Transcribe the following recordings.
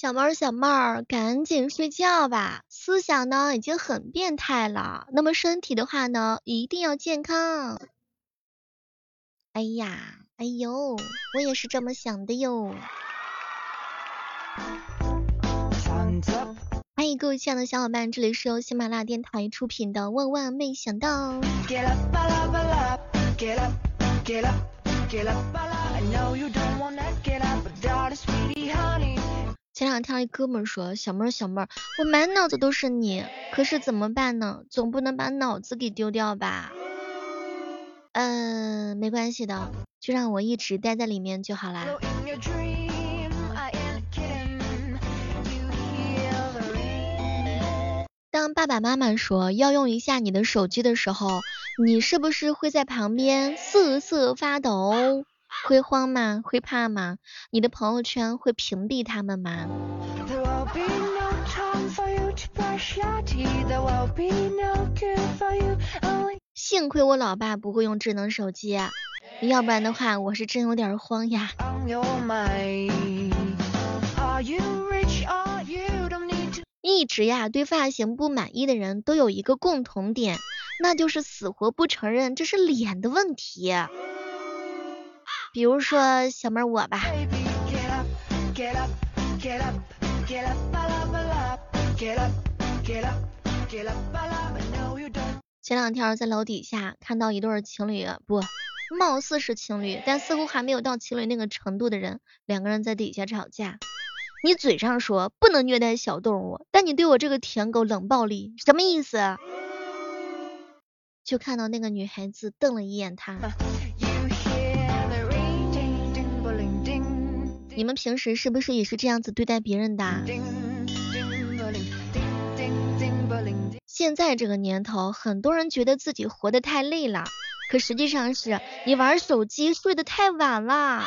小猫儿，小妹儿，赶紧睡觉吧，思想呢已经很变态了，那么身体的话呢，一定要健康。哎呀，哎呦，我也是这么想的哟。欢迎各位亲爱的小伙伴，这里是由喜马拉雅电台出品的《万万没想到》。前两天一哥们说，小妹儿小妹儿，我满脑子都是你，可是怎么办呢？总不能把脑子给丢掉吧？嗯，没关系的，就让我一直待在里面就好啦。当爸爸妈妈说要用一下你的手机的时候，你是不是会在旁边瑟瑟发抖？会慌吗？会怕吗？你的朋友圈会屏蔽他们吗？幸亏我老爸不会用智能手机，要不然的话，我是真有点慌呀。一直呀对发型不满意的人都有一个共同点，那就是死活不承认这是脸的问题。比如说小妹我吧，前两天在楼底下看到一对情侣，不，貌似是情侣，但似乎还没有到情侣那个程度的人，两个人在底下吵架。你嘴上说不能虐待小动物，但你对我这个舔狗冷暴力，什么意思？就看到那个女孩子瞪了一眼他。你们平时是不是也是这样子对待别人的？现在这个年头，很多人觉得自己活得太累了，可实际上是你玩手机睡得太晚了。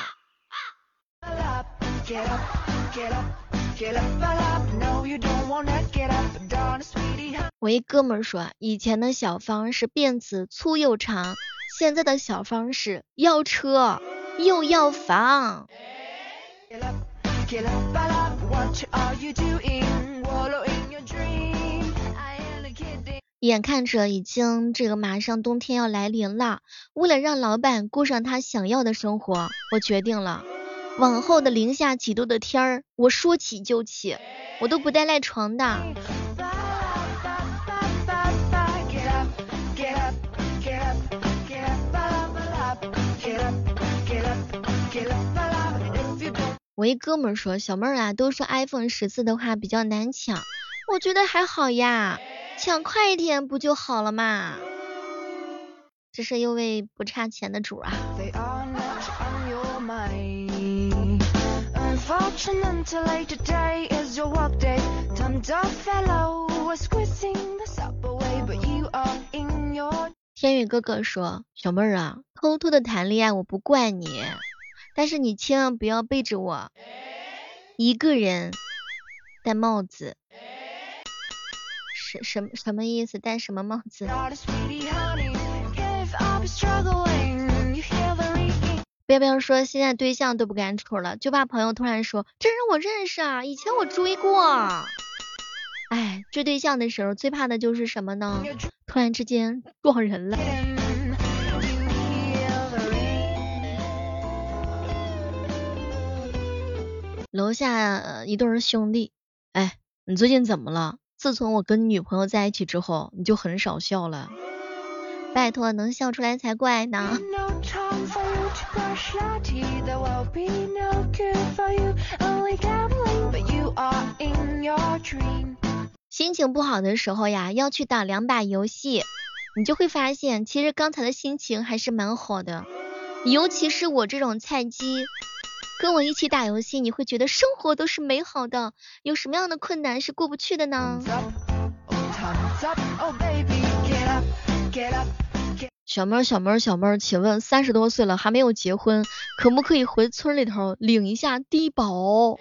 我一哥们说，以前的小芳是辫子粗又长，现在的小芳是要车又要房。眼看着已经这个马上冬天要来临了，为了让老板过上他想要的生活，我决定了，往后的零下几度的天儿，我说起就起，我都不带赖床的。我一哥们说，小妹儿啊，都说 iPhone 十四的话比较难抢，我觉得还好呀，抢快一点不就好了嘛。这是一位不差钱的主啊。天宇哥哥说，小妹儿啊，偷偷的谈恋爱我不怪你。但是你千万不要背着我一个人戴帽子，什什什么意思？戴什么帽子？不要不要说现在对象都不敢处了，就怕朋友突然说这人我认识啊，以前我追过。哎，追对象的时候最怕的就是什么呢？突然之间撞人了。楼下一对兄弟，哎，你最近怎么了？自从我跟你女朋友在一起之后，你就很少笑了。拜托，能笑出来才怪呢。心情不好的时候呀，要去打两把游戏，你就会发现，其实刚才的心情还是蛮好的。尤其是我这种菜鸡。跟我一起打游戏，你会觉得生活都是美好的。有什么样的困难是过不去的呢？小妹儿，小妹儿，小妹儿，请问三十多岁了还没有结婚，可不可以回村里头领一下低保？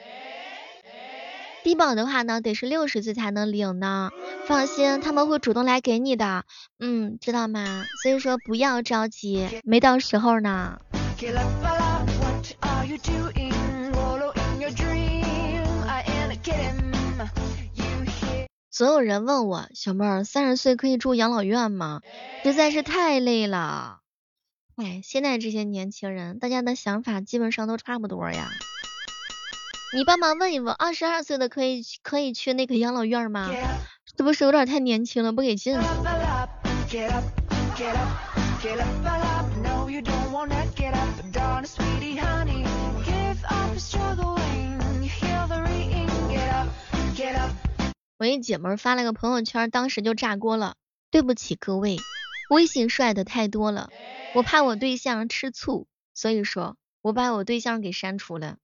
低保的话呢，得是六十岁才能领呢。放心，他们会主动来给你的。嗯，知道吗？所以说不要着急，没到时候呢。所有人问我，小妹儿三十岁可以住养老院吗？实在是太累了。哎，现在这些年轻人，大家的想法基本上都差不多呀。你帮忙问一问，二十二岁的可以可以去那个养老院吗？是不是有点太年轻了，不给进？我一姐们发了个朋友圈，当时就炸锅了。对不起各位，微信帅的太多了，我怕我对象吃醋，所以说我把我对象给删除了。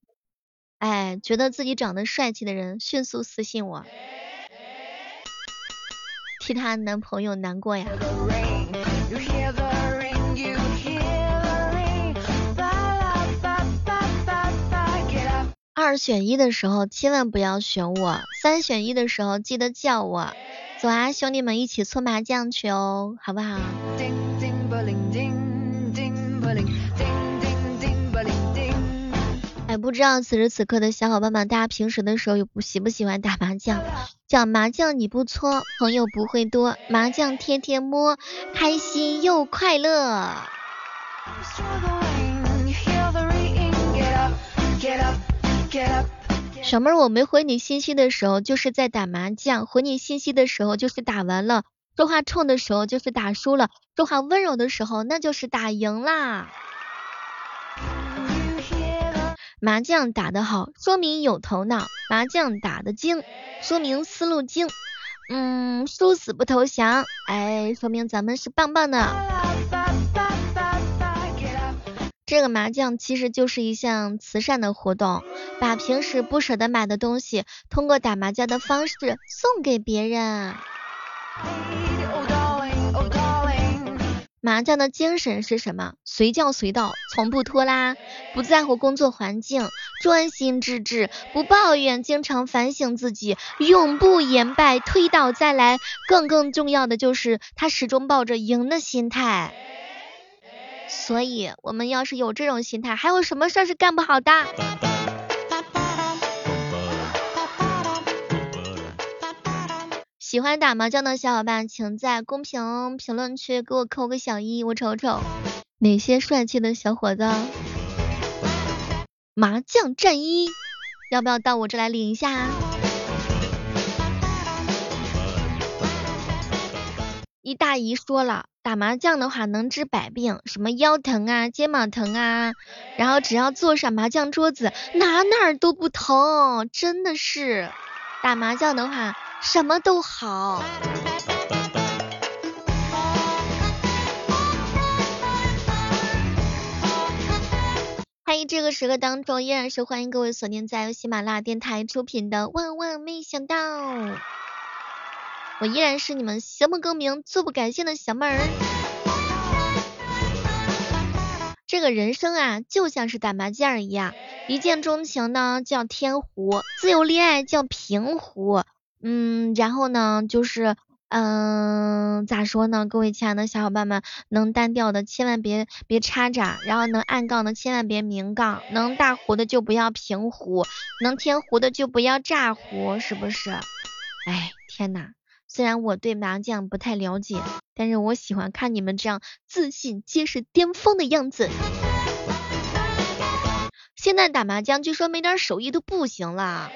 哎，觉得自己长得帅气的人迅速私信我，替她男朋友难过呀。二选一的时候千万不要选我，三选一的时候记得叫我。走啊，兄弟们一起搓麻将去哦，好不好？哎，不知道此时此刻的小伙伴们，大家平时的时候有不喜不喜欢打麻将？讲麻将你不搓，朋友不会多，麻将天天摸，开心又快乐。小妹儿，我没回你信息的时候就是在打麻将，回你信息的时候就是打完了，说话冲的时候就是打输了，说话温柔的时候那就是打赢啦。麻将打得好，说明有头脑；麻将打得精，说明思路精。嗯，输死不投降，哎，说明咱们是棒棒的。这个麻将其实就是一项慈善的活动，把平时不舍得买的东西，通过打麻将的方式送给别人。麻将的精神是什么？随叫随到，从不拖拉，不在乎工作环境，专心致志，不抱怨，经常反省自己，永不言败，推倒再来。更更重要的就是他始终抱着赢的心态。所以，我们要是有这种心态，还有什么事儿是干不好的？喜欢打麻将的小伙伴，请在公屏评论区给我扣个小一，我瞅瞅哪些帅气的小伙子。麻将战衣，要不要到我这来领一下？一大姨说了，打麻将的话能治百病，什么腰疼啊、肩膀疼啊，然后只要坐上麻将桌子，哪哪都不疼，真的是打麻将的话。什么都好。欢迎这个时刻当中依然是欢迎各位锁定在由喜马拉雅电台出品的《万万没想到》，我依然是你们行不更名，坐不改姓的小妹儿。这个人生啊，就像是打麻将一样，一见钟情呢叫天胡，自由恋爱叫平胡。嗯，然后呢，就是，嗯，咋说呢？各位亲爱的小伙伴们，能单调的千万别别插闸，然后能暗杠的千万别明杠，能大胡的就不要平胡，能天胡的就不要炸胡，是不是？哎，天呐，虽然我对麻将不太了解，但是我喜欢看你们这样自信、结实、巅峰的样子。现在打麻将，据说没点手艺都不行了。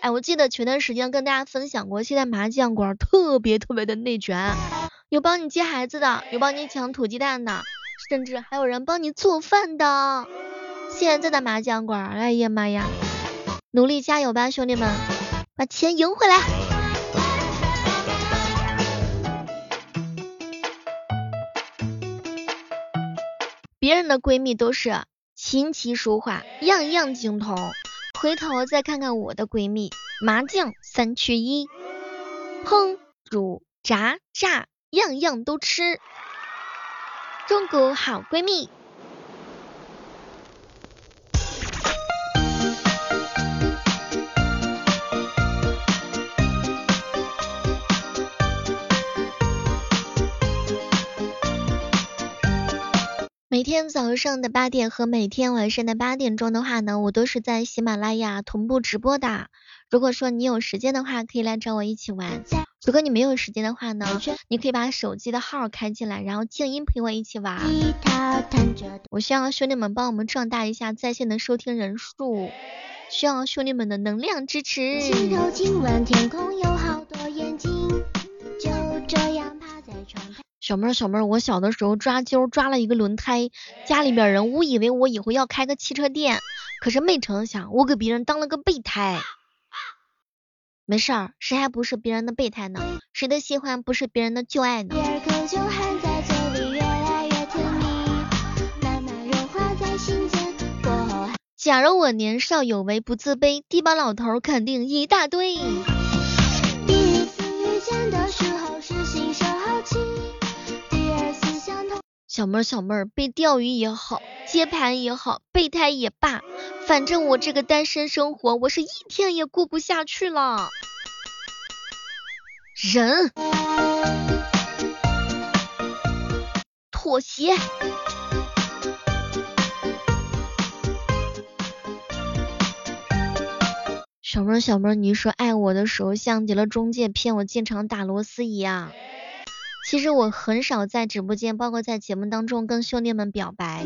哎，我记得前段时间跟大家分享过，现在麻将馆特别特别的内卷，有帮你接孩子的，有帮你抢土鸡蛋的，甚至还有人帮你做饭的。现在的麻将馆，哎呀妈呀，努力加油吧，兄弟们，把钱赢回来。人的闺蜜都是琴棋书画样样精通。回头再看看我的闺蜜，麻将三缺一，烹煮炸炸样样都吃，中国好闺蜜。每天早上的八点和每天晚上的八点钟的话呢，我都是在喜马拉雅同步直播的。如果说你有时间的话，可以来找我一起玩。如果你没有时间的话呢，你可以把手机的号开进来，然后静音陪我一起玩。我需要兄弟们帮我们壮大一下在线的收听人数，需要兄弟们的能量支持。小妹儿，小妹儿，我小的时候抓阄抓了一个轮胎，家里边人误以为我以后要开个汽车店，可是没成想我给别人当了个备胎。没事儿，谁还不是别人的备胎呢？谁的喜欢不是别人的旧爱呢？假如我年少有为不自卑，低保老头肯定一大堆。小妹儿，小妹儿，被钓鱼也好，接盘也好，备胎也罢。反正我这个单身生活，我是一天也过不下去了。人，妥协。小妹儿，小妹儿，你说爱我的时候像极了中介骗我进场打螺丝一样。其实我很少在直播间，包括在节目当中跟兄弟们表白。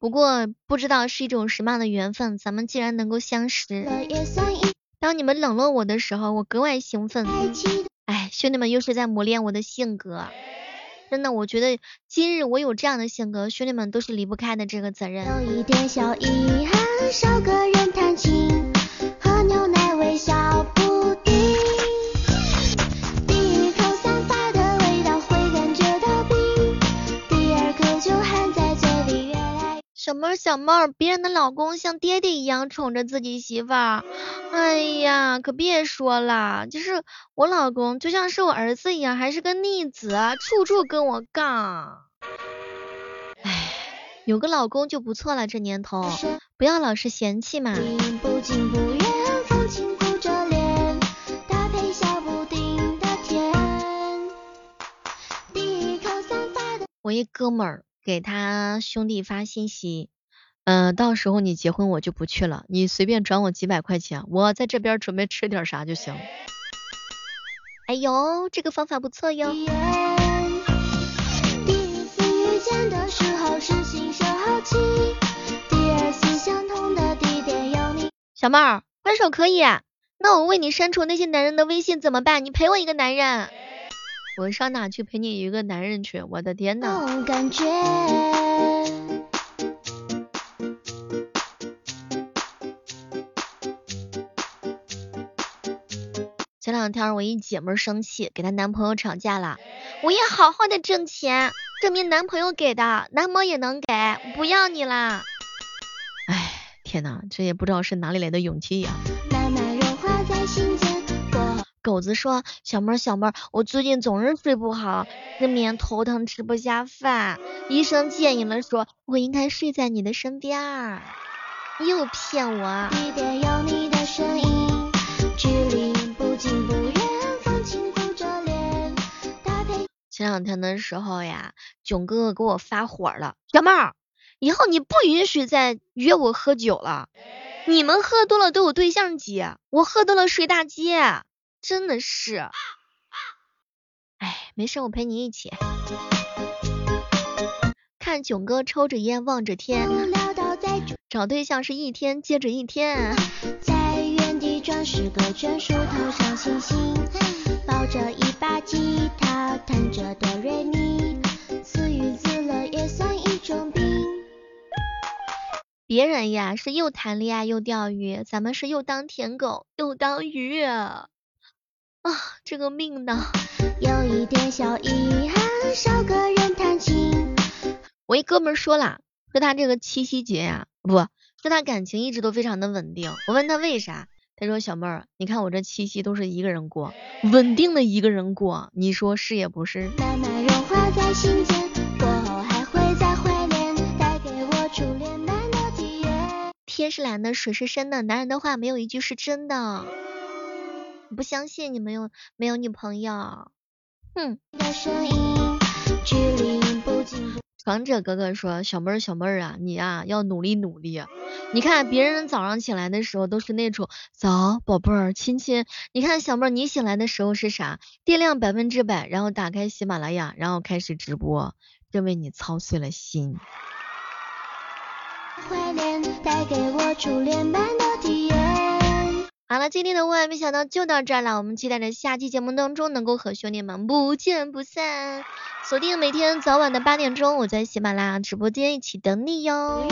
不过不知道是一种什么样的缘分，咱们既然能够相识。当你们冷落我的时候，我格外兴奋。哎，兄弟们又是在磨练我的性格。真的，我觉得今日我有这样的性格，兄弟们都是离不开的这个责任。有一点小遗憾，少个人弹琴，小妹儿，小妹儿，别人的老公像爹爹一样宠着自己媳妇儿，哎呀，可别说了，就是我老公就像是我儿子一样，还是个逆子，处处跟我杠。哎，有个老公就不错了，这年头，不要老是嫌弃嘛。我一哥们儿。给他兄弟发信息，嗯，到时候你结婚我就不去了，你随便转我几百块钱，我在这边准备吃点啥就行。哎呦，这个方法不错哟。小妹儿，分手可以，那我为你删除那些男人的微信怎么办？你陪我一个男人。我上哪去陪你一个男人去？我的天呐！前两天我一姐们生气，给她男朋友吵架了。我也好好的挣钱，证明男朋友给的，男模也能给，不要你啦！哎，天呐，这也不知道是哪里来的勇气呀！狗子说：“小妹儿，小妹儿，我最近总是睡不好，失眠、头疼、吃不下饭。医生建议了，说我应该睡在你的身边。又骗我。”前两天的时候呀，囧哥哥给我发火了，小妹儿，以后你不允许再约我喝酒了。你们喝多了都有对象接，我喝多了睡大街。真的是，哎，没事，我陪你一起。看囧哥抽着烟望着天，找对象是一天接着一天。在原地转十个圈，数头上星星，抱着一把吉他，弹着哆瑞咪，自娱自乐也算一种病。别人呀是又谈恋爱又钓鱼，咱们是又当舔狗又当鱼。啊，这个命呢，有一点小遗憾，少个人弹琴。我一哥们说啦，说他这个七夕节呀，不，说他感情一直都非常的稳定。我问他为啥，他说小妹儿，你看我这七夕都是一个人过，稳定的一个人过，你说是也不是？慢慢融化在心间，过后还会再怀念，带给我初恋般的体验。天是蓝的，水是深的，男人的话没有一句是真的。不相信你没有没有女朋友，哼。闯者哥哥说：“小妹儿，小妹儿啊，你呀要努力努力。你看别人早上起来的时候都是那种早宝贝儿亲亲，你看小妹儿你醒来的时候是啥？电量百分之百，然后打开喜马拉雅，然后开始直播，这为你操碎了心。”好了，今天的万万没想到就到这儿了，我们期待着下期节目当中能够和兄弟们不见不散。锁定每天早晚的八点钟，我在喜马拉雅直播间一起等你哟。